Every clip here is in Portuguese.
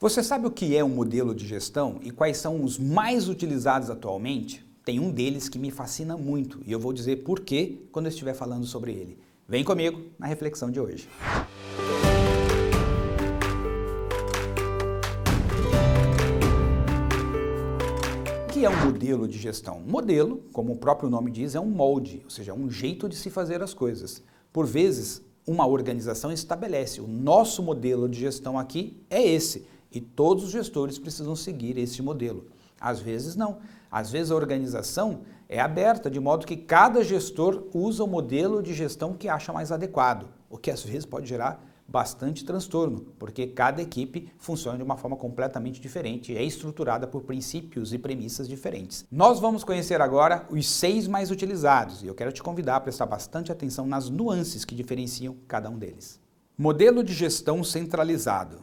Você sabe o que é um modelo de gestão e quais são os mais utilizados atualmente? Tem um deles que me fascina muito e eu vou dizer por quê quando eu estiver falando sobre ele. Vem comigo na reflexão de hoje. O que é um modelo de gestão? Modelo, como o próprio nome diz, é um molde, ou seja, um jeito de se fazer as coisas. Por vezes, uma organização estabelece o nosso modelo de gestão aqui é esse e todos os gestores precisam seguir esse modelo. Às vezes não. Às vezes a organização é aberta, de modo que cada gestor usa o modelo de gestão que acha mais adequado, o que às vezes pode gerar bastante transtorno, porque cada equipe funciona de uma forma completamente diferente e é estruturada por princípios e premissas diferentes. Nós vamos conhecer agora os seis mais utilizados e eu quero te convidar a prestar bastante atenção nas nuances que diferenciam cada um deles. Modelo de gestão centralizado.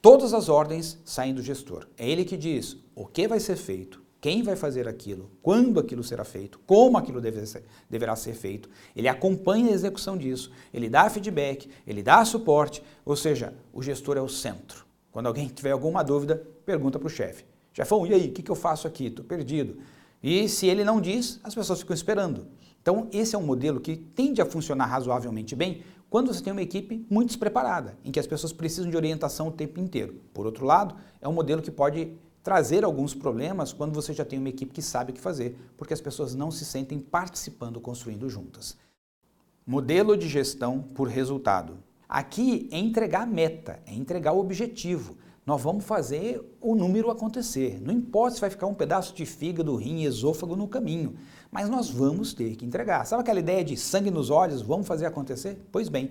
Todas as ordens saem do gestor. É ele que diz o que vai ser feito, quem vai fazer aquilo, quando aquilo será feito, como aquilo deve ser, deverá ser feito. Ele acompanha a execução disso, ele dá feedback, ele dá suporte, ou seja, o gestor é o centro. Quando alguém tiver alguma dúvida, pergunta para o chefe. Chefão, e aí, o que, que eu faço aqui? Estou perdido. E se ele não diz, as pessoas ficam esperando. Então, esse é um modelo que tende a funcionar razoavelmente bem quando você tem uma equipe muito despreparada, em que as pessoas precisam de orientação o tempo inteiro. Por outro lado, é um modelo que pode trazer alguns problemas quando você já tem uma equipe que sabe o que fazer, porque as pessoas não se sentem participando, construindo juntas. Modelo de gestão por resultado. Aqui é entregar a meta, é entregar o objetivo. Nós vamos fazer o número acontecer. Não importa se vai ficar um pedaço de fígado, rim, esôfago no caminho, mas nós vamos ter que entregar. Sabe aquela ideia de sangue nos olhos, vamos fazer acontecer? Pois bem,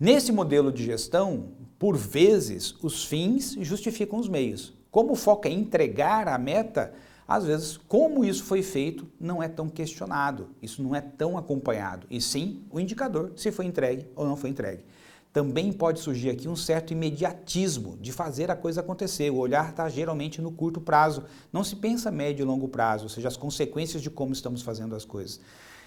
nesse modelo de gestão, por vezes, os fins justificam os meios. Como o foco é entregar a meta, às vezes, como isso foi feito, não é tão questionado, isso não é tão acompanhado, e sim o indicador se foi entregue ou não foi entregue também pode surgir aqui um certo imediatismo de fazer a coisa acontecer. O olhar está geralmente no curto prazo, não se pensa médio e longo prazo, ou seja, as consequências de como estamos fazendo as coisas.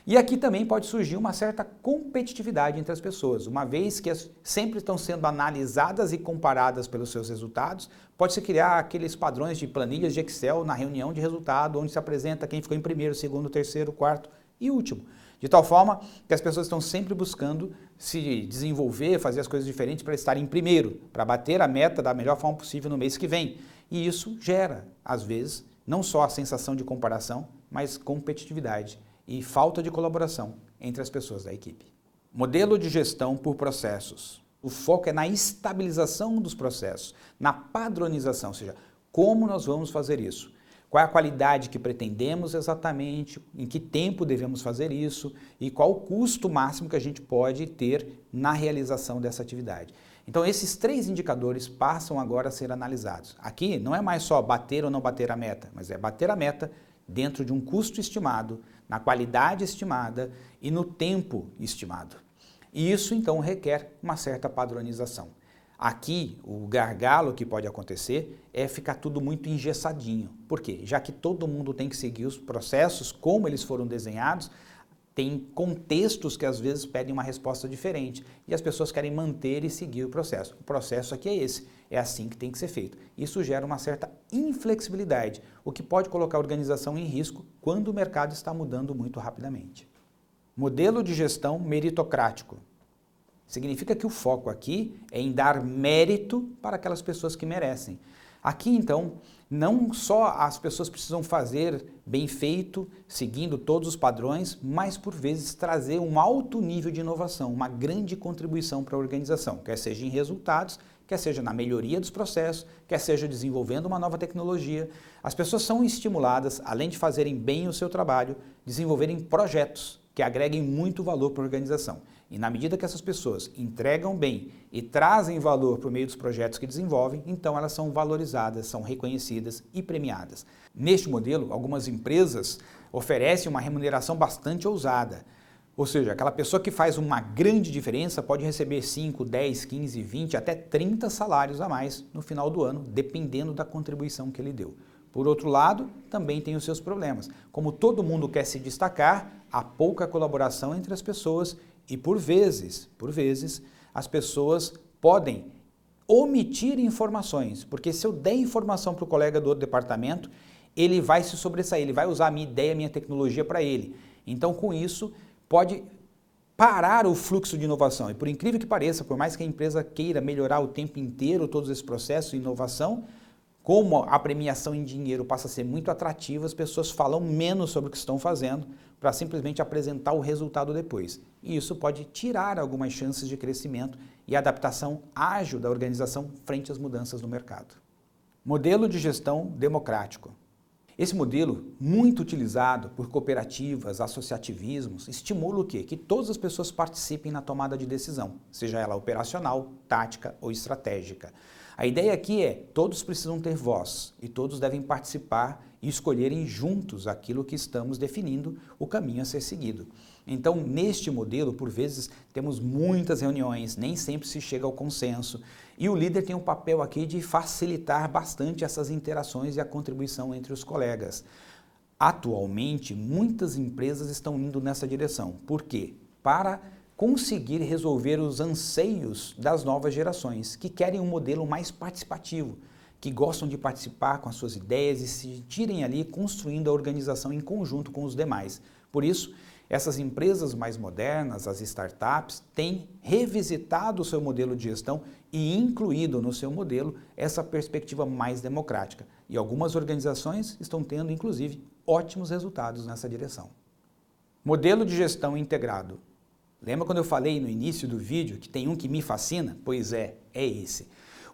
E aqui também pode surgir uma certa competitividade entre as pessoas, uma vez que sempre estão sendo analisadas e comparadas pelos seus resultados, pode-se criar aqueles padrões de planilhas de Excel na reunião de resultado, onde se apresenta quem ficou em primeiro, segundo, terceiro, quarto e último. De tal forma que as pessoas estão sempre buscando se desenvolver, fazer as coisas diferentes para estar em primeiro, para bater a meta da melhor forma possível no mês que vem. E isso gera, às vezes, não só a sensação de comparação, mas competitividade e falta de colaboração entre as pessoas da equipe. Modelo de gestão por processos. O foco é na estabilização dos processos, na padronização, ou seja, como nós vamos fazer isso. Qual é a qualidade que pretendemos exatamente, em que tempo devemos fazer isso e qual o custo máximo que a gente pode ter na realização dessa atividade. Então, esses três indicadores passam agora a ser analisados. Aqui não é mais só bater ou não bater a meta, mas é bater a meta dentro de um custo estimado, na qualidade estimada e no tempo estimado. E isso então requer uma certa padronização. Aqui, o gargalo que pode acontecer é ficar tudo muito engessadinho. Por quê? Já que todo mundo tem que seguir os processos como eles foram desenhados, tem contextos que às vezes pedem uma resposta diferente e as pessoas querem manter e seguir o processo. O processo aqui é esse, é assim que tem que ser feito. Isso gera uma certa inflexibilidade, o que pode colocar a organização em risco quando o mercado está mudando muito rapidamente. Modelo de gestão meritocrático. Significa que o foco aqui é em dar mérito para aquelas pessoas que merecem. Aqui, então, não só as pessoas precisam fazer bem feito, seguindo todos os padrões, mas por vezes trazer um alto nível de inovação, uma grande contribuição para a organização, quer seja em resultados, quer seja na melhoria dos processos, quer seja desenvolvendo uma nova tecnologia. As pessoas são estimuladas, além de fazerem bem o seu trabalho, desenvolverem projetos que agreguem muito valor para a organização. E na medida que essas pessoas entregam bem e trazem valor por meio dos projetos que desenvolvem, então elas são valorizadas, são reconhecidas e premiadas. Neste modelo, algumas empresas oferecem uma remuneração bastante ousada. Ou seja, aquela pessoa que faz uma grande diferença pode receber 5, 10, 15, 20, até 30 salários a mais no final do ano, dependendo da contribuição que ele deu. Por outro lado, também tem os seus problemas. Como todo mundo quer se destacar, há pouca colaboração entre as pessoas e por vezes, por vezes, as pessoas podem omitir informações, porque se eu der informação para o colega do outro departamento, ele vai se sobressair, ele vai usar a minha ideia, a minha tecnologia para ele. Então, com isso, pode parar o fluxo de inovação. E por incrível que pareça, por mais que a empresa queira melhorar o tempo inteiro todos esses processos de inovação, como a premiação em dinheiro passa a ser muito atrativa, as pessoas falam menos sobre o que estão fazendo para simplesmente apresentar o resultado depois. E isso pode tirar algumas chances de crescimento e adaptação ágil da organização frente às mudanças no mercado. Modelo de gestão democrático. Esse modelo, muito utilizado por cooperativas, associativismos, estimula o quê? Que todas as pessoas participem na tomada de decisão, seja ela operacional, tática ou estratégica. A ideia aqui é, todos precisam ter voz e todos devem participar e escolherem juntos aquilo que estamos definindo, o caminho a ser seguido. Então, neste modelo, por vezes, temos muitas reuniões, nem sempre se chega ao consenso, e o líder tem um papel aqui de facilitar bastante essas interações e a contribuição entre os colegas. Atualmente, muitas empresas estão indo nessa direção. Por quê? Para conseguir resolver os anseios das novas gerações, que querem um modelo mais participativo, que gostam de participar com as suas ideias e se sentirem ali construindo a organização em conjunto com os demais. Por isso, essas empresas mais modernas, as startups, têm revisitado o seu modelo de gestão e incluído no seu modelo essa perspectiva mais democrática. E algumas organizações estão tendo, inclusive, ótimos resultados nessa direção. Modelo de gestão integrado. Lembra quando eu falei no início do vídeo que tem um que me fascina? Pois é, é esse.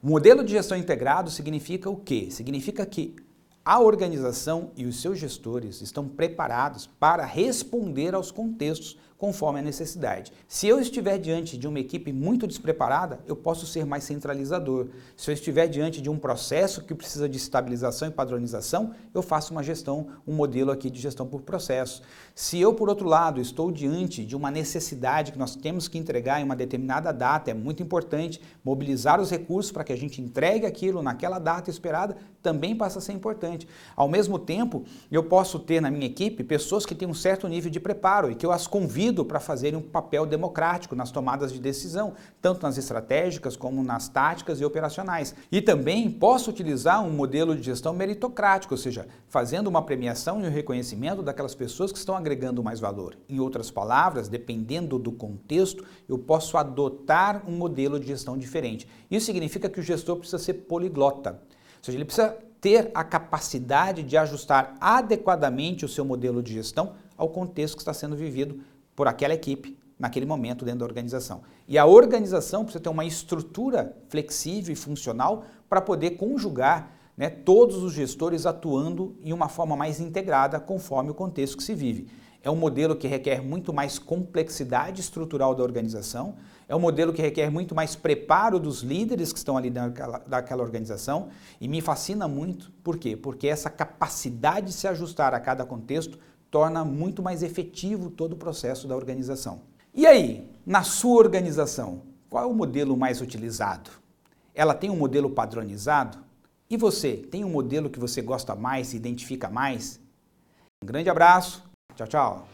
O modelo de gestão integrado significa o quê? Significa que a organização e os seus gestores estão preparados para responder aos contextos conforme a necessidade. Se eu estiver diante de uma equipe muito despreparada, eu posso ser mais centralizador. Se eu estiver diante de um processo que precisa de estabilização e padronização, eu faço uma gestão, um modelo aqui de gestão por processo. Se eu, por outro lado, estou diante de uma necessidade que nós temos que entregar em uma determinada data, é muito importante mobilizar os recursos para que a gente entregue aquilo naquela data esperada, também passa a ser importante. Ao mesmo tempo, eu posso ter na minha equipe pessoas que têm um certo nível de preparo e que eu as convido para fazerem um papel democrático nas tomadas de decisão, tanto nas estratégicas como nas táticas e operacionais. E também posso utilizar um modelo de gestão meritocrático, ou seja, fazendo uma premiação e um reconhecimento daquelas pessoas que estão agregando mais valor. Em outras palavras, dependendo do contexto, eu posso adotar um modelo de gestão diferente. Isso significa que o gestor precisa ser poliglota. Ou seja, ele precisa ter a capacidade de ajustar adequadamente o seu modelo de gestão ao contexto que está sendo vivido por aquela equipe naquele momento dentro da organização. E a organização precisa ter uma estrutura flexível e funcional para poder conjugar né, todos os gestores atuando em uma forma mais integrada conforme o contexto que se vive. É um modelo que requer muito mais complexidade estrutural da organização, é um modelo que requer muito mais preparo dos líderes que estão ali daquela, daquela organização e me fascina muito. Por quê? Porque essa capacidade de se ajustar a cada contexto torna muito mais efetivo todo o processo da organização. E aí, na sua organização, qual é o modelo mais utilizado? Ela tem um modelo padronizado? E você, tem um modelo que você gosta mais, se identifica mais? Um grande abraço, tchau, tchau.